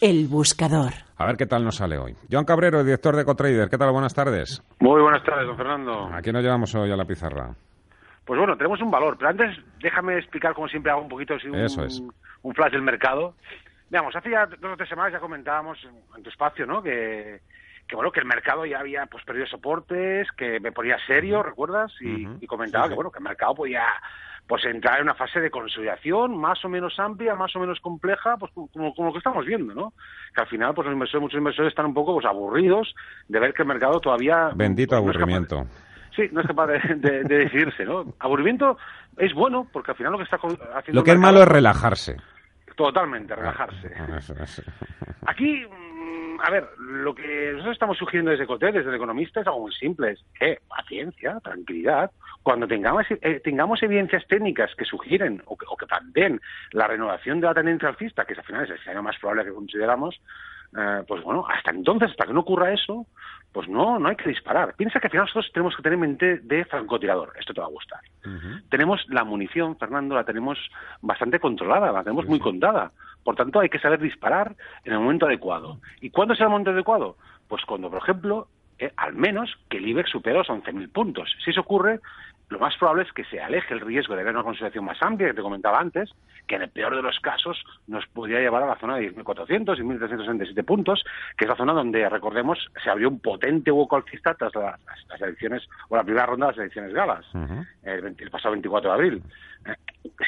El buscador. A ver qué tal nos sale hoy. Joan Cabrero, director de Ecotrader. ¿Qué tal? Buenas tardes. Muy buenas tardes, don Fernando. ¿A quién nos llevamos hoy a la pizarra? Pues bueno, tenemos un valor, pero antes déjame explicar, como siempre hago un poquito así, un, Eso es. un flash del mercado. Veamos, hace ya dos o tres semanas ya comentábamos en tu espacio, ¿no? Que, que bueno, que el mercado ya había pues perdido soportes, que me ponía serio, ¿recuerdas? Y, y comentaba Sí, que bueno, que el mercado podía pues entrar en una fase de consolidación más o menos amplia, más o menos compleja, pues como, como lo que estamos viendo, ¿no? Que al final pues los inversores, muchos inversores están un poco pues aburridos de ver que el mercado todavía Bendito pues, no capaz- aburrimiento. Sí, no es capaz de, de- de decidirse, ¿no? Aburrimiento es bueno porque al final lo que está haciendo Lo que es malo es relajarse. Totalmente, relajarse. Ah, es. Aquí, a ver, lo que nosotros estamos sugiriendo desde Cotel, desde el economista, es algo muy simple. Es paciencia, tranquilidad. Cuando tengamos, eh, tengamos evidencias técnicas que sugieren o que, o que planteen la renovación de la tendencia alcista, que al final es el escenario más probable que consideramos, eh, pues bueno, hasta entonces, hasta que no ocurra eso, pues no, no hay que disparar. Piensa que al final nosotros tenemos que tener en mente de francotirador. Esto te va a gustar. Tenemos la munición, Fernando, la tenemos bastante controlada, la tenemos muy contada. Por tanto, hay que saber disparar en el momento adecuado. ¿Y cuándo es el momento adecuado? Pues cuando, por ejemplo, eh, al menos que el IBEX supere los 11.000 puntos. Si eso ocurre, lo más probable es que se aleje el riesgo de ver una consolidación más amplia, que te comentaba antes, que en el peor de los casos nos podría llevar a la zona de 10.400 y 1.367 puntos, que es la zona donde, recordemos, se abrió un potente hueco alcista tras la- las, las elecciones, o la primera ronda de las elecciones galas, el, 20 el pasado 24 de abril. Eh,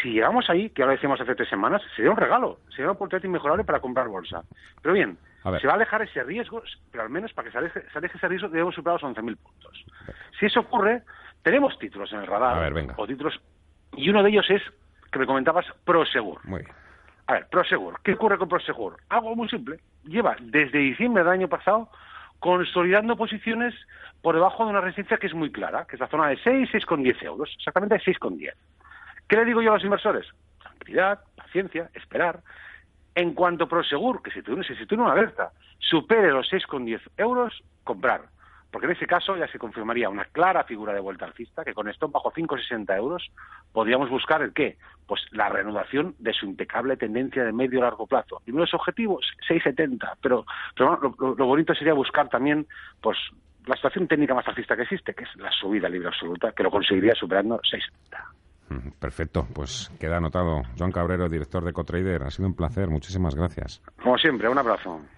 si llegamos ahí, que ahora decíamos hace tres semanas, sería un regalo, sería una oportunidad inmejorable para comprar bolsa. Pero bien. Se va a alejar ese riesgo, pero al menos para que se aleje, se aleje ese riesgo debemos superar los 11.000 puntos. Si eso ocurre, tenemos títulos en el radar, A ver, venga. o títulos, y uno de ellos es, que me comentabas, Prosegur. Muy bien. A ver, Prosegur. ¿Qué ocurre con Prosegur? Algo muy simple. Lleva desde diciembre del año pasado consolidando posiciones por debajo de una resistencia que es muy clara, que es la zona de 6, 6,10 euros. Exactamente 6,10. ¿Qué le digo yo a los inversores? Tranquilidad, paciencia, esperar. En cuanto a Prosegur, que si tú, si una alerta, supere los 6,10 euros, comprar. Porque en ese caso ya se confirmaría una clara figura de vuelta alcista, que con esto bajo 5,60 euros podríamos buscar el qué? Pues la reanudación de su impecable tendencia de medio a largo plazo. Primeros objetivos, 6,70. Pero, pero lo, lo bonito sería buscar también pues la situación técnica más alcista que existe, que es la subida libre absoluta, que lo conseguiría superando 6,70. Mm, Perfecto, pues queda anotado. Joan Cabrero, director de Ecotrader. Ha sido un placer. Muchísimas gracias. Como siempre, un abrazo.